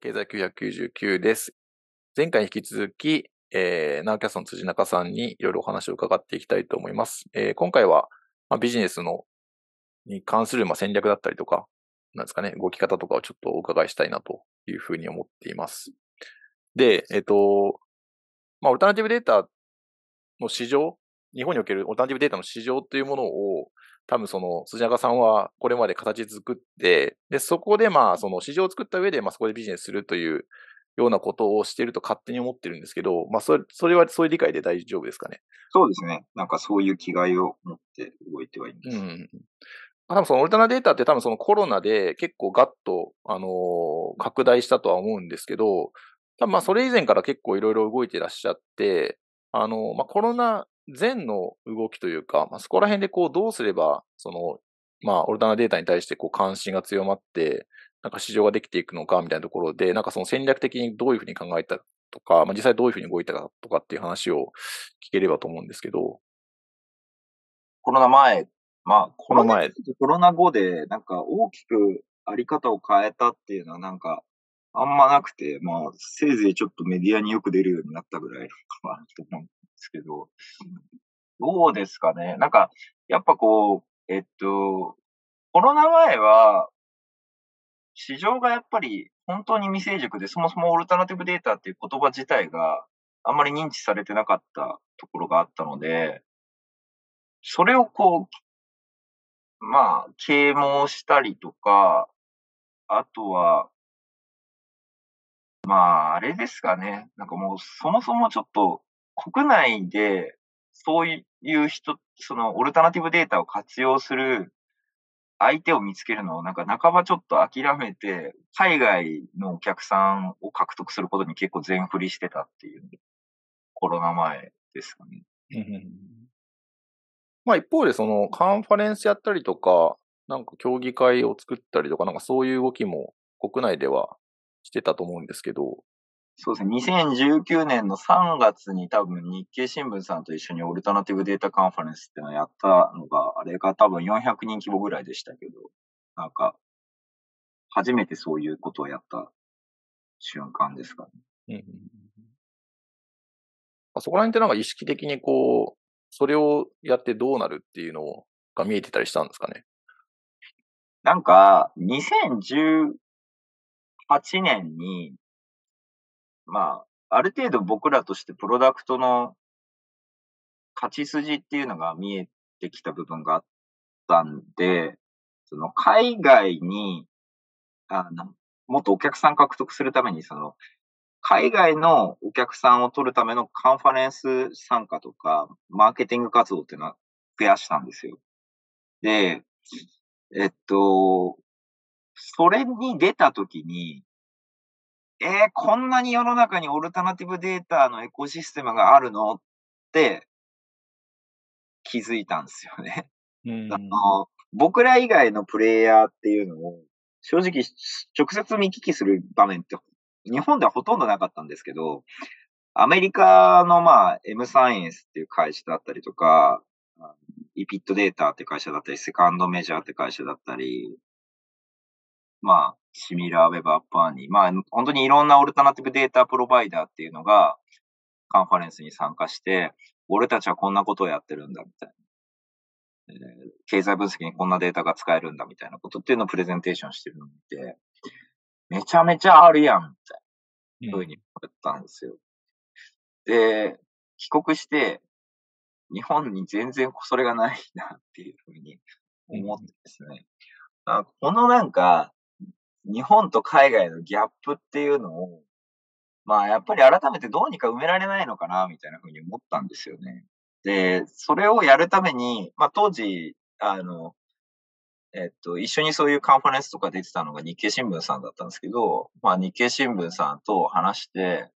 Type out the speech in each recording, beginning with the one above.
経済999です。前回に引き続き、えー、ナウキャストの辻中さんにいろいろお話を伺っていきたいと思います。えー、今回は、まあ、ビジネスのに関するまあ戦略だったりとか、なんですかね、動き方とかをちょっとお伺いしたいなというふうに思っています。で、えっ、ー、と、まあ、オルタナティブデータの市場、日本におけるオルタナティブデータの市場というものを、多分その、辻中さんはこれまで形作って、で、そこでまあ、その市場を作った上で、まあそこでビジネスするというようなことをしていると勝手に思ってるんですけど、まあそれ、それはそういう理解で大丈夫ですかね？そうですね。なんかそういう気概を持って動いてはいます。うん。多分そのオルタナデータって多分そのコロナで結構ガッと、あのー、拡大したとは思うんですけど、多分まあそれ以前から結構いろいろ動いてらっしゃって、あのー、まあコロナ前の動きというか、まあ、そこら辺でこうどうすれば、その、まあ、オルタナデータに対してこう関心が強まって、なんか市場ができていくのかみたいなところで、なんかその戦略的にどういうふうに考えたとか、まあ、実際どういうふうに動いたかとかっていう話を聞ければと思うんですけど。コロナ前、まあ、コロナ前。コロナ後で、なんか大きくあり方を変えたっていうのはなんか、あんまなくて、まあ、せいぜいちょっとメディアによく出るようになったぐらいかなと思うんですけど、どうですかね。なんか、やっぱこう、えっと、コロナ前は、市場がやっぱり本当に未成熟で、そもそもオルタナティブデータっていう言葉自体があんまり認知されてなかったところがあったので、それをこう、まあ、啓蒙したりとか、あとは、まあ、あれですかね。なんかもう、そもそもちょっと、国内で、そういう人、その、オルタナティブデータを活用する相手を見つけるのを、なんか半ばちょっと諦めて、海外のお客さんを獲得することに結構全振りしてたっていう、コロナ前ですかね。まあ一方で、その、カンファレンスやったりとか、なんか競技会を作ったりとか、なんかそういう動きも国内ではしてたと思うんですけど。そうですね。2019年の3月に多分日経新聞さんと一緒にオルタナティブデータカンファレンスっていうのをやったのが、あれが多分400人規模ぐらいでしたけど、なんか、初めてそういうことをやった瞬間ですかね。うんあそこら辺ってなんか意識的にこう、それをやってどうなるっていうのが見えてたりしたんですかね。なんか、2010 8年に、まあ、ある程度僕らとしてプロダクトの勝ち筋っていうのが見えてきた部分があったんで、その海外に、あの、もっとお客さん獲得するために、その、海外のお客さんを取るためのカンファレンス参加とか、マーケティング活動っていうのは増やしたんですよ。で、えっと、それに出たときに、えー、こんなに世の中にオルタナティブデータのエコシステムがあるの？って気づいたんですよね。うん、あの僕ら以外のプレイヤーっていうのを正直直接見聞きする場面って日本ではほとんどなかったんですけど、アメリカのまあ M サイエンスっていう会社だったりとか、イピットデータって会社だったり、セカンドメジャーって会社だったり、まあ、シミラーウェブアッパーに、まあ、本当にいろんなオルタナティブデータプロバイダーっていうのが、カンファレンスに参加して、俺たちはこんなことをやってるんだ、みたいな。えー、経済分析にこんなデータが使えるんだ、みたいなことっていうのをプレゼンテーションしてるのを見て、めちゃめちゃあるやん、みたいな、ふうに思ったんですよ。で、帰国して、日本に全然それがないなっていうふうに思ってですね。このなんか、日本と海外のギャップっていうのを、まあやっぱり改めてどうにか埋められないのかな、みたいなふうに思ったんですよね。で、それをやるために、まあ当時、あの、えっと、一緒にそういうカンファレンスとか出てたのが日経新聞さんだったんですけど、まあ日経新聞さんと話して、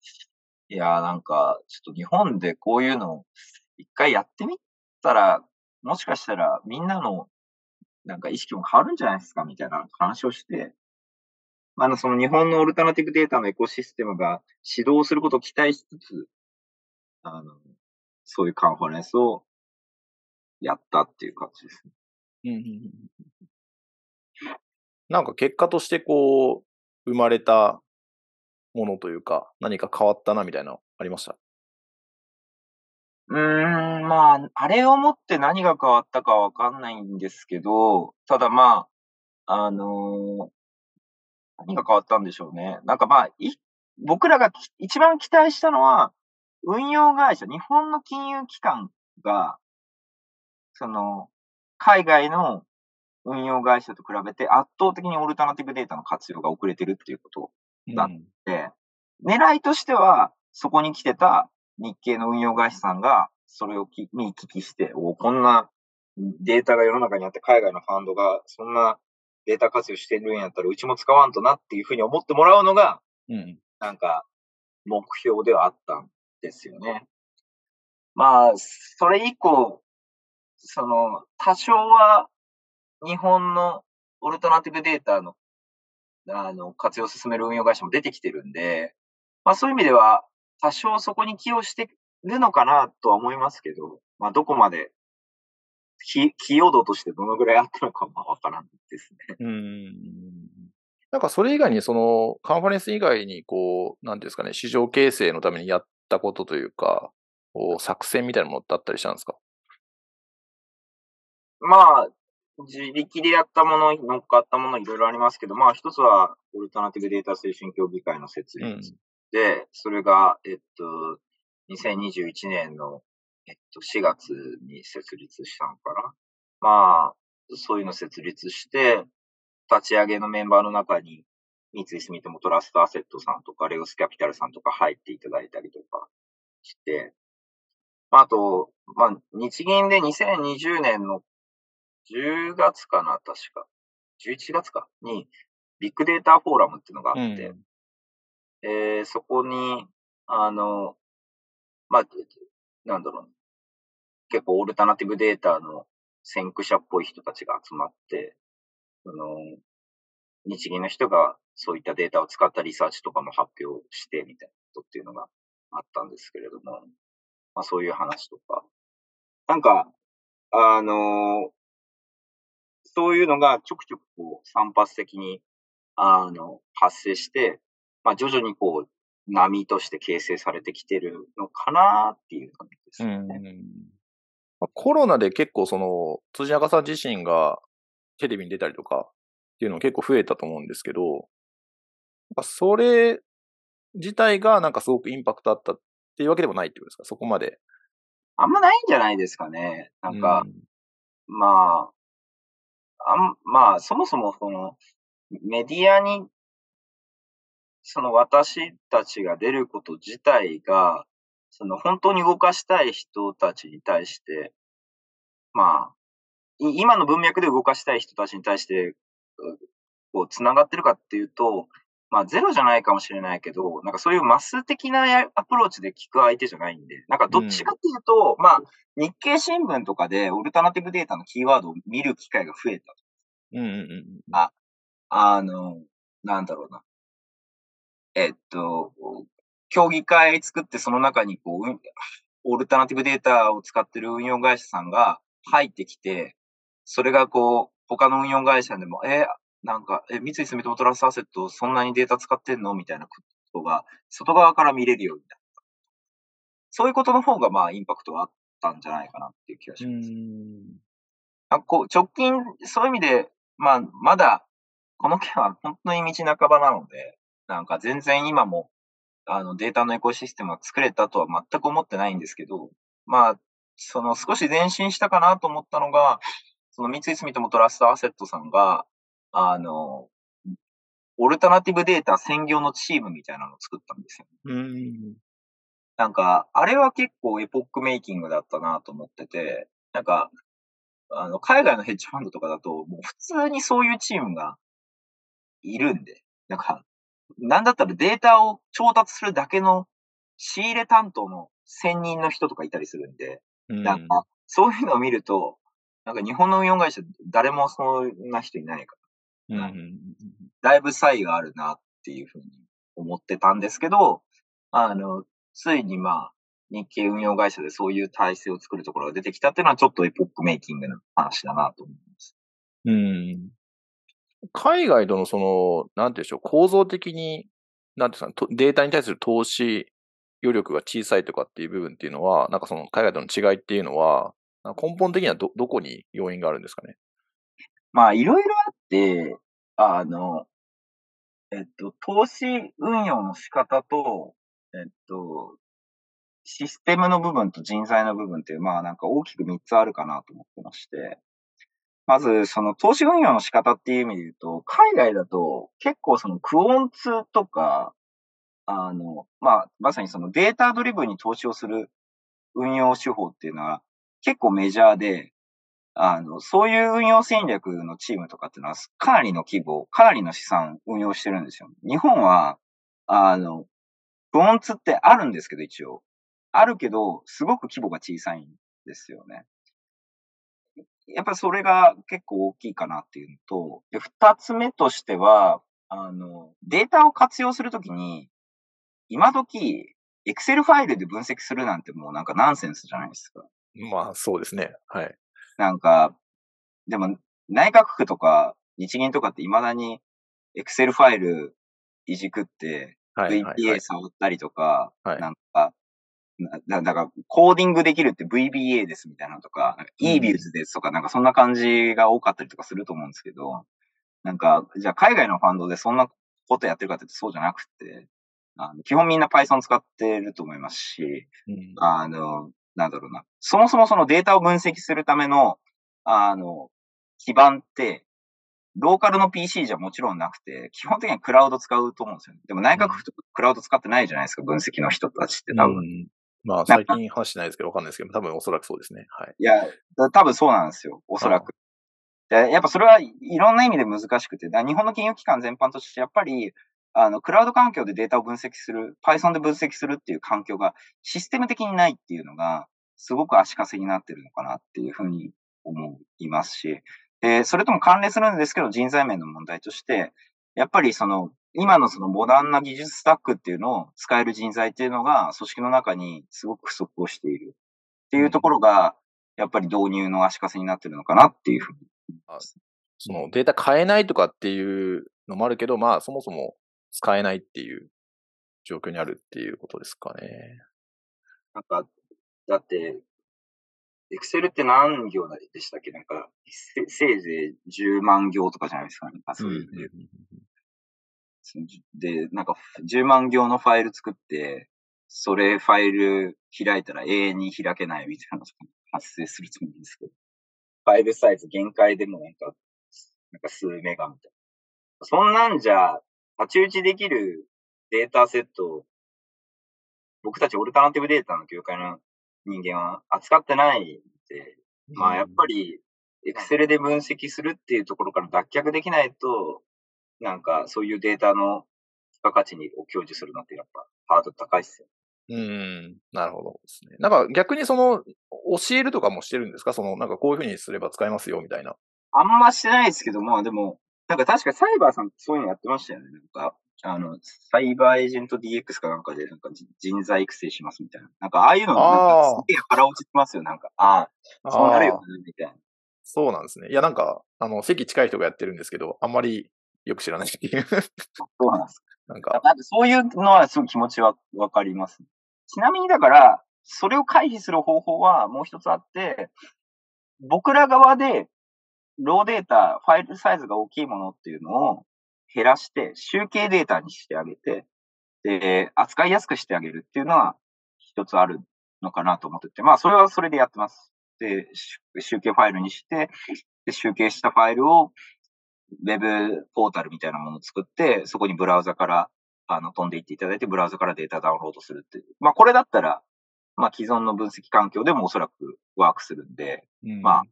いや、なんか、ちょっと日本でこういうの一回やってみたら、もしかしたらみんなのなんか意識も変わるんじゃないですかみたいな話をして、あの、その日本のオルタナティブデータのエコシステムが指導することを期待しつつ、あの、そういうカンファレンスをやったっていう感じですね。うん、なんか結果としてこう、生まれたものというか、何か変わったなみたいなのありました？うーん、まあ、あれをもって何が変わったかわかんないんですけど、ただまあ、あのー何が変わったんでしょうね。なんかまあ、い、僕らがき一番期待したのは、運用会社、日本の金融機関が、その、海外の運用会社と比べて圧倒的にオルタナティブデータの活用が遅れてるっていうことだうんで、狙いとしては、そこに来てた日系の運用会社さんが、それをき見聞きして、おこんなデータが世の中にあって、海外のファンドがそんなデータ活用してるんやったら、うちも使わんとなっていうふうに思ってもらうのが、うん。なんか、目標ではあったんですよね。まあ、それ以降、その、多少は日本のオルタナティブデータの、あの、活用を進める運用会社も出てきてるんで、まあそういう意味では、多少そこに寄与してるのかなとは思いますけど、まあどこまで、き寄与度としてどのぐらいあったのかはわからんですね。うん。なんかそれ以外に、その、カンファレンス以外に、こう、なんですかね、市場形成のためにやったことというか、こう作戦みたいなものってあったりしたんですか？まあ、自力でやったもの、乗っかったものいろいろありますけど、まあ一つは、オルタナティブデータ推進協議会の設立で、それが、えっと、2021年の、えっと、4月に設立したのかな。まあ、そういうの設立して、立ち上げのメンバーの中に、三井住友トラストアセットさんとか、レオスキャピタルさんとか入っていただいたりとかして、まああと、まあ、日銀で2020年の10月かな、確か。11月かに、ビッグデータフォーラムっていうのがあって、うんえーそこに、あの、まあ、なんだろう、結構オルタナティブデータの先駆者っぽい人たちが集まって、その、日銀の人がそういったデータを使ったリサーチとかも発表してみたいなことっていうのがあったんですけれども、まあそういう話とか。なんか、あのそういうのがちょくちょくこう散発的に、あの、発生して、まあ徐々にこう、波として形成されてきてるのかなっていう感じですうんね。まあコロナで結構その、辻中さん自身がテレビに出たりとかっていうの結構増えたと思うんですけど、それ自体がなんかすごくインパクトあったっていうわけでもないってことですか？そこまで。あんまないんじゃないですかね。なんか、まあ、あん、まあ、そもそもその、メディアに、その私たちが出ること自体が、その本当に動かしたい人たちに対して、まあ、い今の文脈で動かしたい人たちに対して、うこう、繋がってるかっていうと、まあ、ゼロじゃないかもしれないけど、なんかそういうマス的なやアプローチで聞く相手じゃないんで、なんかどっちかっていうと、まあ、日経新聞とかでオルタナティブデータのキーワードを見る機会が増えた。うんうんうんあの、なんだろうな。えっと、協議会作ってその中にこう、うんオルタナティブデータを使ってる運用会社さんが入ってきて、それがこう、他の運用会社でも、え、なんか、え、三井住友トラストアセットそんなにデータ使ってんのみたいなことが、外側から見れるようになった。そういうことの方が、まあ、インパクトはあったんじゃないかなっていう気がしうます。ん。あこう直近、そういう意味で、まあ、まだ、この件は本当に道半ばなので、なんか全然今も、あの、データのエコシステムが作れたとは全く思ってないんですけど、まあ、その少し前進したかなと思ったのが、その三井住友トラストアセットさんが、あの、オルタナティブデータ専業のチームみたいなのを作ったんですよ。うん。なんか、あれは結構エポックメイキングだったなと思ってて、なんか、あの、海外のヘッジファンドとかだと、もう普通にそういうチームがいるんで、なんか、なんだったらデータを調達するだけの仕入れ担当の専任の人とかいたりするんで、うんなんか、そういうのを見ると、なんか日本の運用会社、誰もそんな人いないから、うんうんだいぶ差異があるなっていうふうに思ってたんですけど、あの、ついにまあ、日系運用会社でそういう体制を作るところが出てきたっていうのはちょっとエポックメイキングな話だなと思います。うん。海外とのその、なんていうんでしょう、構造的になんていうんですか、データに対する投資余力が小さいとかっていう部分っていうのは、なんかその海外との違いっていうのは、根本的にはど、どこに要因があるんですかね？まあ、いろいろあって、あの、えっと、投資運用の仕方と、えっと、システムの部分と人材の部分っていう、まあなんか大きく3つあるかなと思ってまして、まずその投資運用の仕方っていう意味で言うと、海外だと結構そのクオンツとか、あの、まあまさにそのデータドリブンに投資をする運用手法っていうのは結構メジャーで、あの、そういう運用戦略のチームとかっていうのはかなりの規模、かなりの資産運用してるんですよ。日本は、あの、クオンツってあるんですけど一応。あるけど、すごく規模が小さいんですよね。やっぱりそれが結構大きいかなっていうのと、で、二つ目としては、あの、データを活用するときに、今時、エクセルファイルで分析するなんてもうなんかナンセンスじゃないですか。まあ、そうですね。はい。なんか、でも、内閣府とか日銀とかって未だにエクセルファイルいじくって、VPA 触ったりとか、はい、なんか、だだから、コーディングできるって VBA ですみたいなのとか、eViews ですとか、なんかそんな感じが多かったりとかすると思うんですけど、なんか、じゃあ海外のファンドでそんなことやってるかってそうじゃなくて、あの基本みんな Python 使ってると思いますし、うん、あの、なんだろうな。そもそもそのデータを分析するための、あの、基盤って、ローカルの PC じゃもちろんなくて、基本的にはクラウド使うと思うんですよ、ね。でも内閣府とかクラウド使ってないじゃないですか、分析の人たちって多分。うんまあ、最近話してないですけど、わかんないですけど、多分おそらくそうですね。はい。いや、多分そうなんですよ。おそらく。やっぱそれはいろんな意味で難しくて、日本の金融機関全般として、やっぱり、あの、クラウド環境でデータを分析する、Python で分析するっていう環境がシステム的にないっていうのが、すごく足かせになってるのかなっていうふうに思いますし、えそれとも関連するんですけど、人材面の問題として、やっぱりその、今のそのモダンな技術スタックっていうのを使える人材っていうのが組織の中にすごく不足をしている。っていうところが、やっぱり導入の足かせになってるのかなっていうふうに。そのデータ変えないとかっていうのもあるけど、まあそもそも使えないっていう状況にあるっていうことですかね。なんか、だって、エクセルって何行でしたっけ？なんか、せいぜい10万行とかじゃないですか、ね、そういう。で、なんか10万行のファイル作って、それファイル開いたら永遠に開けないみたいなのが 発生すると思うんですけど、ファイルサイズ限界でもなんか、なんか数メガみたいな。そんなんじゃ、太刀打ちできるデータセット僕たちオルタナティブデータの業界の人間は扱ってないんで、まあやっぱり、エクセルで分析するっていうところから脱却できないと、なんかそういうデータの付加価値にを享受するのってやっぱハードル高いっすよ。うん、なるほどですね。なんか逆にその、教えるとかもしてるんですか？その、なんかこういうふうにすれば使えますよみたいな。あんましてないですけども、でも、なんか確かサイバーさんそういうのやってましたよね。なんか、あの、サイバーエージェント DX かなんかで、なんか人材育成しますみたいな。なんかああいうの、なんかすげえ腹落ちてますよ。なんか、ああ、そうなるよね、みたいな。そうなんですね。いや、なんか、あの、席近い人がやってるんですけど、あんまりよく知らないっていう。そうなんですか。なんか。なんかそういうのはすごい気持ちはわかります。ちなみにだから、それを回避する方法はもう一つあって、僕ら側で、ローデータ、ファイルサイズが大きいものっていうのを減らして、集計データにしてあげて、で、扱いやすくしてあげるっていうのは一つあるのかなと思ってて、まあ、それはそれでやってます。で、集計ファイルにして、で集計したファイルをウェブポータルみたいなものを作って、そこにブラウザからあの飛んでいっていただいて、ブラウザからデータダウンロードするっていう。まあ、これだったら、まあ、既存の分析環境でもおそらくワークするんで、うん、ま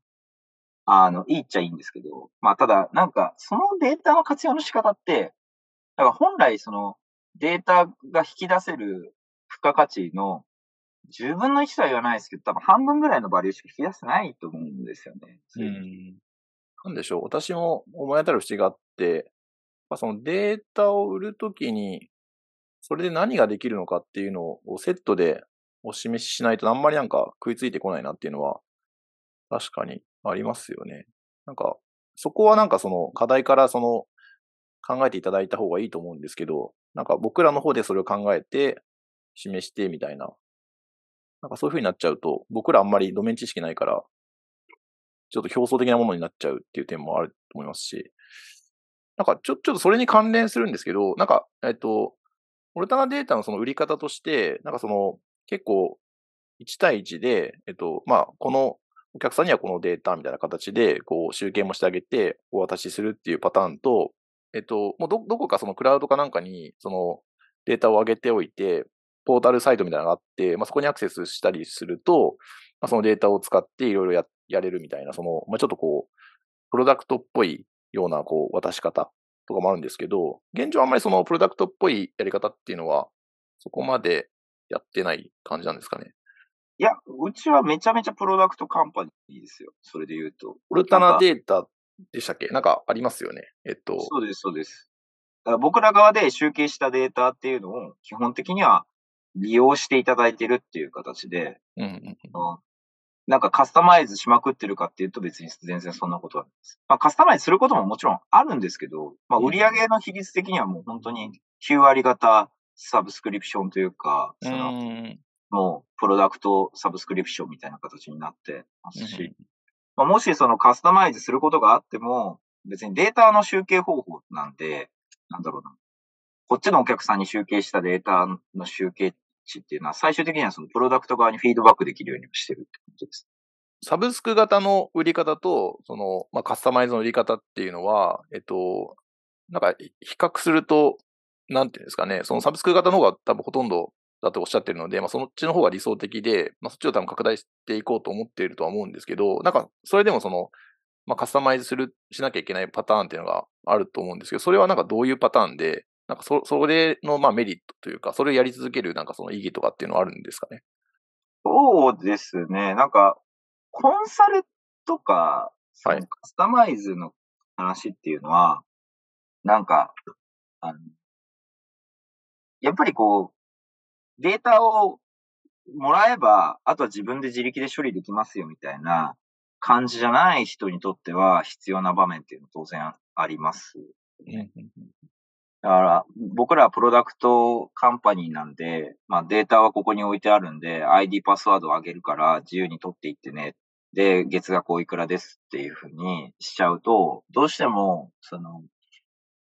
あ、あの、いいっちゃいいんですけど、まあ、ただ、なんか、そのデータの活用の仕方って、だから本来そのデータが引き出せる付加価値の10分の1とは言わないですけど、多分半分ぐらいのバリューしか引き出せないと思うんですよね。うん。なんでしょう。私も思い当たる節があって、ま、そのデータを売るときに、それで何ができるのかっていうのをセットでお示ししないとあんまりなんか食いついてこないなっていうのは確かにありますよね。なんか、そこはなんかその課題からその考えていただいた方がいいと思うんですけど、なんか僕らの方でそれを考えて、示してみたいな。なんかそういう風になっちゃうと、僕らあんまりドメイン知識ないから、ちょっと表層的なものになっちゃうっていう点もあると思いますし、なんかちょ、ちょっとそれに関連するんですけど、なんか、えっと、オルタナデータのその売り方として、なんかその、結構、1対1で、えっと、まあ、このお客さんにはこのデータみたいな形で、こう、集計もしてあげて、お渡しするっていうパターンと、えっと、もうど、どこかそのクラウドかなんかに、そのデータを上げておいて、ポータルサイトみたいなのがあって、まあ、そこにアクセスしたりすると、まあ、そのデータを使っていろいろやっ、やれるみたいな、その、まあ、ちょっとこう、プロダクトっぽいような、こう、渡し方とかもあるんですけど、現状あんまりそのプロダクトっぽいやり方っていうのは、そこまでやってない感じなんですかね。いや、うちはめちゃめちゃプロダクトカンパニーですよ。それで言うと。オルタナデータでしたっけ？なんかありますよね。えっと。そうです、そうです。だから僕ら側で集計したデータっていうのを基本的には利用していただいてるっていう形で、うんうんうん、なんかカスタマイズしまくってるかっていうと別に全然そんなことはないです。まあカスタマイズすることももちろんあるんですけど、まあ売上の比率的にはもう本当に9割型サブスクリプションというか、その、もうプロダクトサブスクリプションみたいな形になってますし、まあ、もしそのカスタマイズすることがあっても、別にデータの集計方法なんで、なんだろうな。こっちのお客さんに集計したデータの集計値っていうのは、最終的にはそのプロダクト側にフィードバックできるようにしてるってことです。サブスク型の売り方と、その、まあ、カスタマイズの売り方っていうのは、えっと、なんか、比較すると、なんていうんですかね、そのサブスク型の方が多分ほとんどだとおっしゃってるので、まあ、そっちの方が理想的で、まあ、そっちを多分拡大していこうと思っているとは思うんですけど、なんか、それでもその、まあ、カスタマイズする、しなきゃいけないパターンっていうのがあると思うんですけど、それはなんかどういうパターンで、なんかそ、それのまあメリットというか、それをやり続けるなんかその意義とかっていうのはあるんですかね？そうですね。なんか、コンサルとか、はい、カスタマイズの話っていうのは、なんか、あの、やっぱりこう、データをもらえば、あとは自分で自力で処理できますよみたいな感じじゃない人にとっては必要な場面っていうのは当然あります。だから、僕らはプロダクトカンパニーなんで、まあデータはここに置いてあるんで、ID パスワードを上げるから自由に取っていってね。で、月額おいくらですっていうふうにしちゃうと、どうしても、その、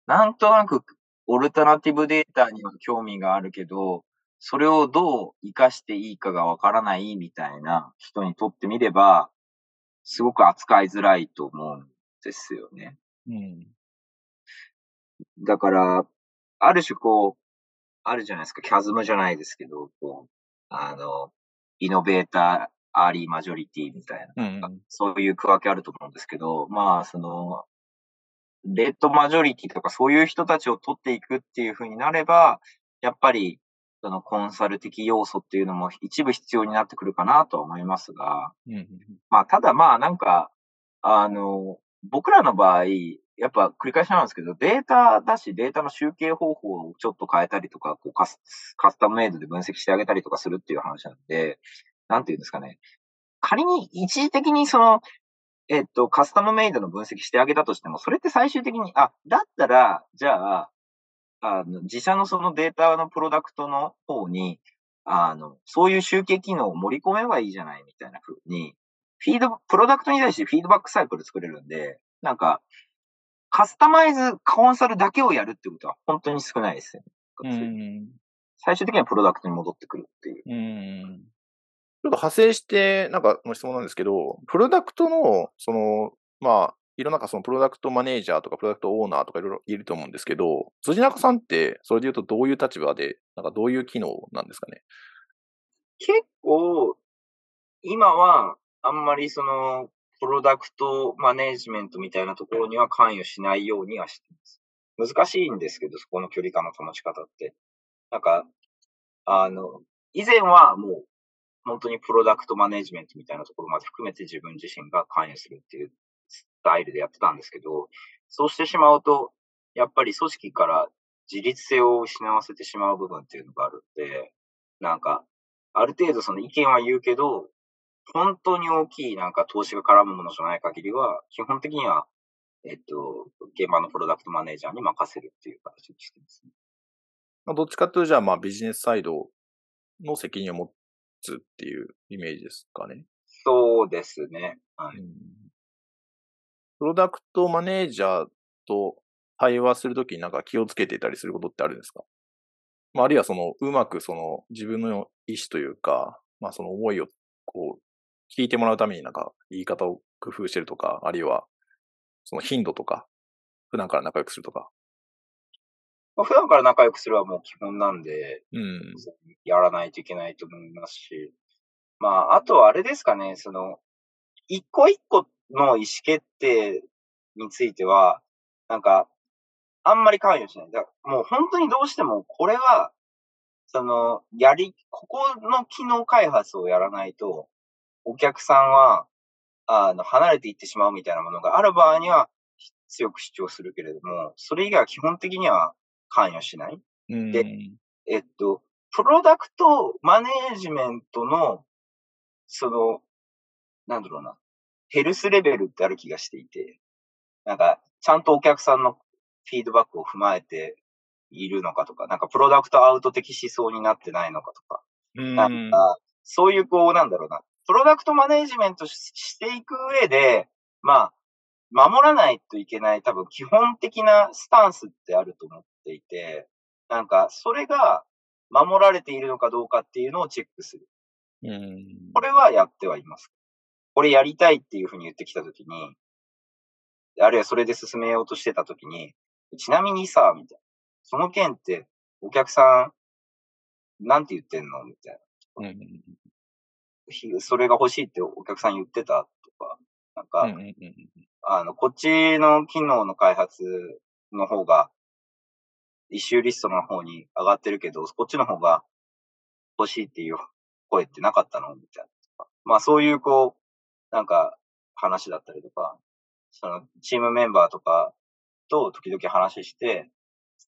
なんとなくオルタナティブデータには興味があるけど、それをどう活かしていいかがわからないみたいな人にとってみれば、すごく扱いづらいと思うんですよね。うん。だから、ある種こう、あるじゃないですか、キャズムじゃないですけど、こう、あの、イノベーター、アーリーマジョリティみたいな、うん、そういう区分けあると思うんですけど、まあ、その、レッドマジョリティとかそういう人たちを取っていくっていうふうになれば、やっぱりそのコンサル的要素っていうのも一部必要になってくるかなとは思いますが、まあ、ただまあなんか、あの、僕らの場合、やっぱ繰り返しなんですけど、データだし、データの集計方法をちょっと変えたりとか、こうカスカスタムメイドで分析してあげたりとかするっていう話なんで、なんていうんですかね。仮に一時的にその、えっと、カスタムメイドの分析してあげたとしても、それって最終的に、あ、だったら、じゃあ、あの、自社のそのデータのプロダクトの方に、あの、そういう集計機能を盛り込めばいいじゃないみたいな風に、フィード、プロダクトに対してフィードバックサイクル作れるんで、なんか、カスタマイズコンサルだけをやるってことは本当に少ないですよね。最終的にはプロダクトに戻ってくるっていう。うんちょっと派生して、なんかの質問なんですけど、プロダクトの、その、まあ、いろんなそのプロダクトマネージャーとかプロダクトオーナーとかいろいろいると思うんですけど、辻中さんってそれで言うとどういう立場で、なんかどういう機能なんですかね？結構、今はあんまりその、プロダクトマネージメントみたいなところには関与しないようにはしてます。難しいんですけど、そこの距離感の保ち方って。なんか、あの、以前はもう、本当にプロダクトマネージメントみたいなところまで含めて自分自身が関与するっていうスタイルでやってたんですけど、そうしてしまうと、やっぱり組織から自立性を失わせてしまう部分っていうのがあるんで、なんか、ある程度その意見は言うけど、本当に大きいなんか投資が絡むものじゃない限りは、基本的には、えっと、現場のプロダクトマネージャーに任せるっていう形にしてますね。まあ、どっちかというと、じゃあ、まあ、ビジネスサイドの責任を持つっていうイメージですかね。そうですね。はい。プロダクトマネージャーと対話するときになんか気をつけていたりすることってあるんですか？まあ、あるいはその、うまくその自分の意思というか、まあその思いをこう、聞いてもらうためになんか言い方を工夫してるとか、あるいはその頻度とか、普段から仲良くするとか。まあ、普段から仲良くするはもう基本なんで、うん。やらないといけないと思いますし、まあ、あとはあれですかね、その、一個一個の意思決定については、なんか、あんまり関与しない。だもう本当にどうしても、これは、その、やり、ここの機能開発をやらないと、お客さんは、あの、離れていってしまうみたいなものがある場合には、強く主張するけれども、それ以外は基本的には関与しない。で、えっと、プロダクトマネージメントの、その、なんだろうな、ヘルスレベルってある気がしていて、なんか、ちゃんとお客さんのフィードバックを踏まえているのかとか、なんかプロダクトアウト的思想になってないのかとか、なんか、そういうこう、なんだろうな、プロダクトマネージメントしていく上で、まあ、守らないといけない多分基本的なスタンスってあると思っていて、なんか、それが守られているのかどうかっていうのをチェックする。うん。これはやってはいます。これやりたいっていうふうに言ってきたときに、あるいはそれで進めようとしてたときに、ちなみにさ、みたいな。その件ってお客さん、なんて言ってんの？みたいな。うん、それが欲しいってお客さん言ってたとか、なんか、あの、こっちの機能の開発の方が、イシューリストの方に上がってるけど、こっちの方が欲しいっていう声ってなかったのみたいな。まあそういうこう、なんか話だったりとか、そのチームメンバーとかと時々話して、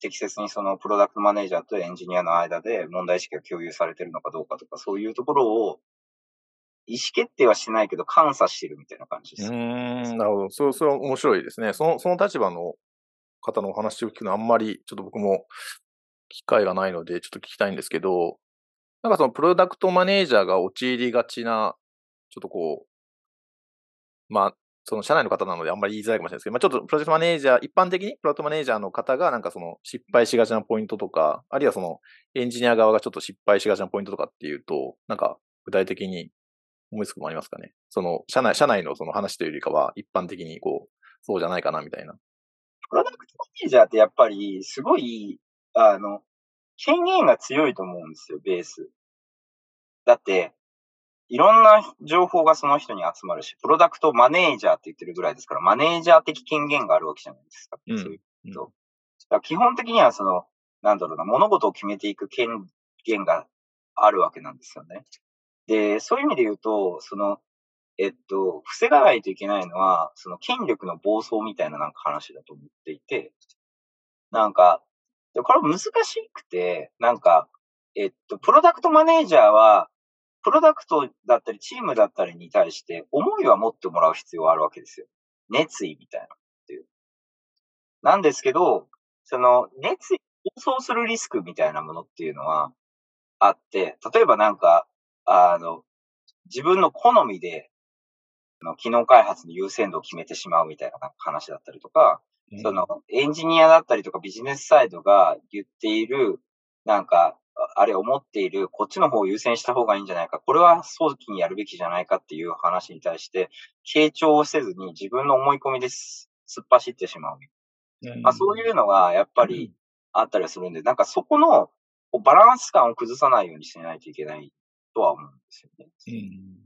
適切にそのプロダクトマネージャーとエンジニアの間で問題意識が共有されてるのかどうかとか、そういうところを意思決定はしないけど、監査してるみたいな感じです。うん、なるほど。それ、それは面白いですね。その、その立場の方のお話を聞くのはあんまり、ちょっと僕も機会がないので、ちょっと聞きたいんですけど、なんかそのプロダクトマネージャーが陥りがちな、ちょっとこう、まあ、その社内の方なのであんまり言いづらいかもしれないですけど、まあ、ちょっとプロジェクトマネージャー、一般的にプロダクトマネージャーの方がなんかその失敗しがちなポイントとか、あるいはそのエンジニア側がちょっと失敗しがちなポイントとかっていうと、なんか具体的に思いつくもありますかね？その、社内、社内のその話というよりかは、一般的にこう、そうじゃないかな、みたいな。プロダクトマネージャーってやっぱり、すごい、あの、権限が強いと思うんですよ、ベース。だって、いろんな情報がその人に集まるし、プロダクトマネージャーって言ってるぐらいですから、マネージャー的権限があるわけじゃないですか。うん、そういうと。うん、基本的にはその、なんだろうな、物事を決めていく権限があるわけなんですよね。で、そういう意味で言うと、その、えっと、防がないといけないのは、その権力の暴走みたいななんか話だと思っていて、なんか、でこれ難しくて、なんか、えっと、プロダクトマネージャーは、プロダクトだったり、チームだったりに対して、思いは持ってもらう必要はあるわけですよ。熱意みたいなっていう。なんですけど、その、熱意、暴走するリスクみたいなものっていうのはあって、例えばなんか、あの、自分の好みで、の機能開発の優先度を決めてしまうみたいな話だったりとか、うん、そのエンジニアだったりとかビジネスサイドが言っている、なんか、あれ思っている、こっちの方を優先した方がいいんじゃないか、これは早期にやるべきじゃないかっていう話に対して、傾聴をせずに自分の思い込みです突っ走ってしまう。うん、まあ、そういうのがやっぱりあったりするんで、なんかそこのバランス感を崩さないようにしないといけないとは思うんですよね。うん。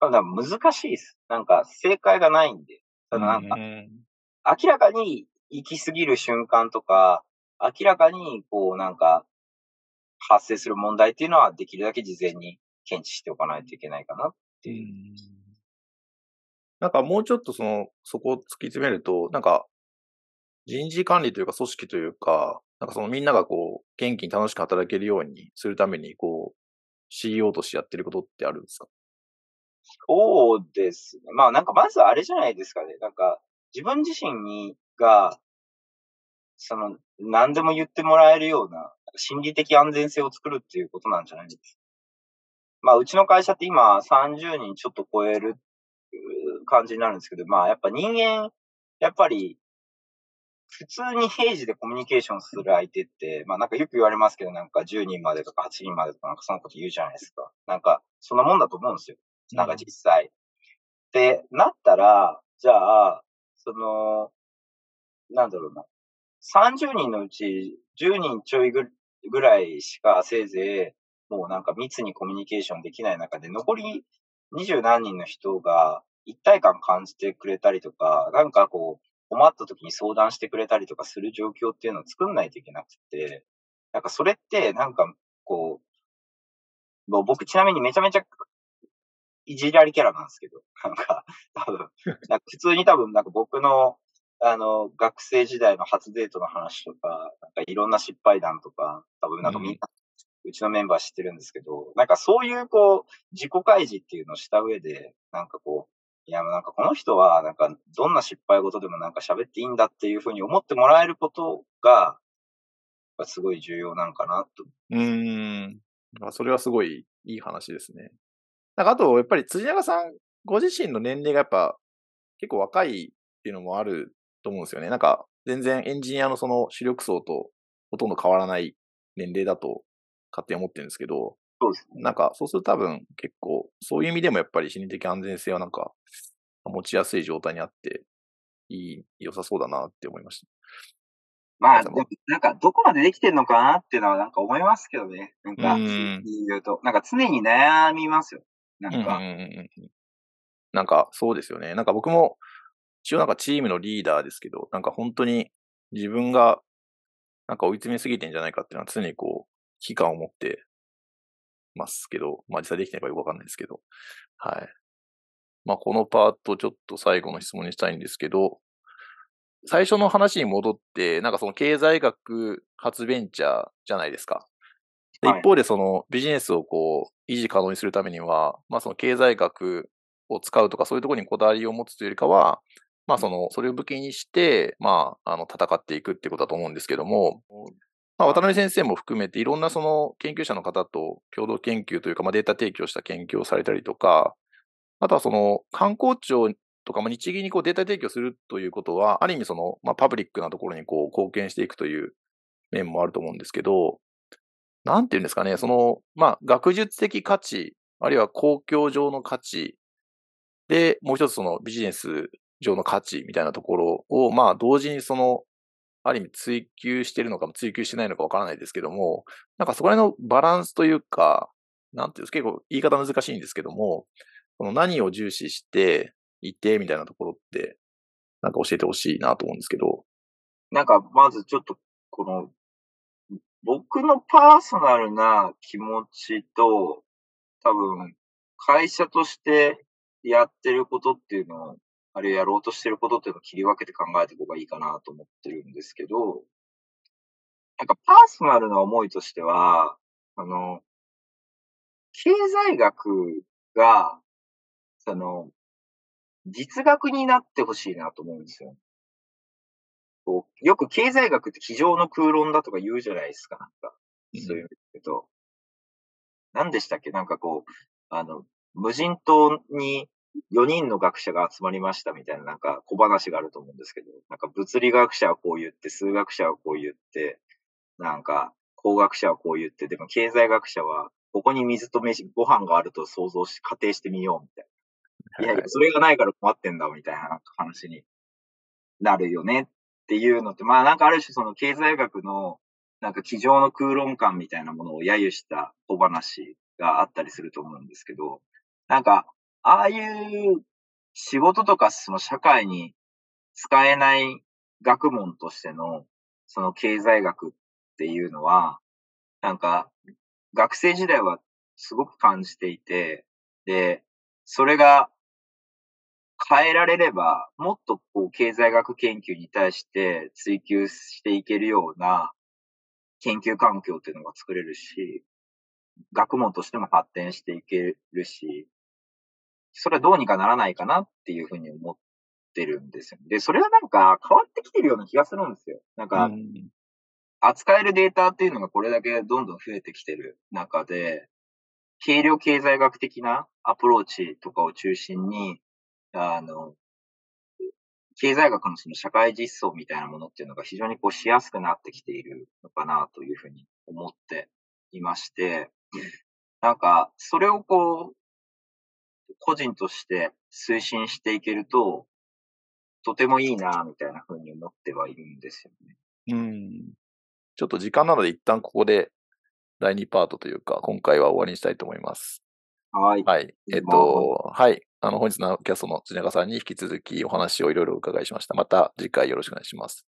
ただ難しいです。なんか正解がないんで。ただなんか、明らかに行き過ぎる瞬間とか、明らかにこうなんか発生する問題っていうのはできるだけ事前に検知しておかないといけないかなっていう。うなんかもうちょっとその、そこを突き詰めると、なんか人事管理というか組織というか、なんかそのみんながこう、元気に楽しく働けるようにするために、こう、CEO としてやってることってあるんですか？そうですね。まあなんかまずあれじゃないですかね。なんか自分自身にが、その何でも言ってもらえるような、心理的安全性を作るっていうことなんじゃないですか。まあ、うちの会社って今30人ちょっと超える感じになるんですけど、まあ、やっぱ人間、やっぱり、普通に平時でコミュニケーションする相手って、まあなんかよく言われますけど、なんか10人までとか8人までとかなんかそのこと言うじゃないですか。なんか、そんなもんだと思うんですよ。なんか実際。ってなったら、じゃあ、その、なんだろうな。30人のうち10人ちょいぐらいしかせいぜい、もうなんか密にコミュニケーションできない中で、残り二十何人の人が一体感感じてくれたりとか、なんかこう、困った時に相談してくれたりとかする状況っていうのを作んないといけなくて、なんかそれってなんかこう、もう僕ちなみにめちゃめちゃいじられキャラなんですけど、なんか、多分、なんか普通に多分なんか僕の、あの、学生時代の初デートの話とか、なんかいろんな失敗談とか、多分なんかみんな、うちのメンバー知ってるんですけど、なんかそういうこう、自己開示っていうのをした上で、なんかこう、いや、もうなんかこの人は、なんかどんな失敗事でもなんか喋っていいんだっていうふうに思ってもらえることが、すごい重要なんかなと。うん。あそれはすごいいい話ですね。なんかあと、やっぱり辻永さん、ご自身の年齢がやっぱ結構若いっていうのもあると思うんですよね。なんか全然エンジニアのその主力層とほとんど変わらない年齢だと勝手に思ってるんですけど、そうですね。なんかそうすると多分結構そういう意味でもやっぱり心理的安全性はなんか持ちやすい状態にあっていい、良さそうだなって思いました。まあ、でもなんか、どこまでできてんのかなっていうのはなんか思いますけどね。なんか、言うと、なんか常に悩みますよ。なんか。なんか、そうですよね。なんか僕も、一応なんかチームのリーダーですけど、なんか本当に自分がなんか追い詰めすぎてんじゃないかっていうのは常にこう、危機感を持ってますけど、まあ実際できてないかよくわかんないですけど、はい。まあこのパートちょっと最後の質問にしたいんですけど、最初の話に戻って、なんかその経済学発ベンチャーじゃないですか。で一方でそのビジネスをこう維持可能にするためには、まあその経済学を使うとかそういうところにこだわりを持つというよりかは、まあその、それを武器にして、まあ、あの、戦っていくっていうことだと思うんですけども、まあ、渡辺先生も含めていろんなその研究者の方と共同研究というか、まあ、データ提供した研究をされたりとか、あとはその観光庁とか、も日銀にこうデータ提供するということは、ある意味その、まあ、パブリックなところにこう貢献していくという面もあると思うんですけど、なんていうんですかね、その、まあ、学術的価値、あるいは公共上の価値、で、もう一つそのビジネス上の価値みたいなところを、まあ、同時にその、ある意味追求してるのかも追求してないのかわからないですけども、なんかそこら辺のバランスというか、なんていうんですか、結構言い方難しいんですけども、この何を重視していてみたいなところって、なんか教えてほしいなと思うんですけど。なんか、まずちょっと、この、僕のパーソナルな気持ちと、多分、会社としてやってることっていうのを、あるいはやろうとしてることっていうのを切り分けて考えていく方がいいかなと思ってるんですけど、なんかパーソナルな思いとしては、あの、経済学が、その、実学になってほしいなと思うんですよ。こうよく経済学って机上の空論だとか言うじゃないですか、なんか。そういうけど、何でしたっけ？なんかこう、あの、無人島に4人の学者が集まりましたみたいななんか小話があると思うんですけど、なんか物理学者はこう言って、数学者はこう言って、なんか工学者はこう言って、でも経済学者はここに水と飯、ご飯があると想像し、仮定してみようみたいな。いやいや、それがないから困ってんだみたいな話になるよねっていうのって、まあなんかある種その経済学のなんか机上の空論感みたいなものを揶揄した小話があったりすると思うんですけど、なんかああいう仕事とかその社会に使えない学問としてのその経済学っていうのは、なんか学生時代はすごく感じていて、で、それが変えられれば、もっとこう経済学研究に対して追求していけるような研究環境っていうのが作れるし、学問としても発展していけるし、それはどうにかならないかなっていうふうに思ってるんですよ。で、それはなんか変わってきてるような気がするんですよ。なんか、扱えるデータっていうのがこれだけどんどん増えてきてる中で、軽量経済学的なアプローチとかを中心に、あの、経済学のその社会実装みたいなものっていうのが非常にこうしやすくなってきているのかなというふうに思っていまして、なんか、それをこう、個人として推進していけると、とてもいいな、みたいなふうに思ってはいるんですよね。うん。ちょっと時間なので一旦ここで第2パートというか、今回は終わりにしたいと思います。はい。はい。えっと、はい。あの、本日のキャストの辻中さんに引き続きお話をいろいろお伺いしました。また次回よろしくお願いします。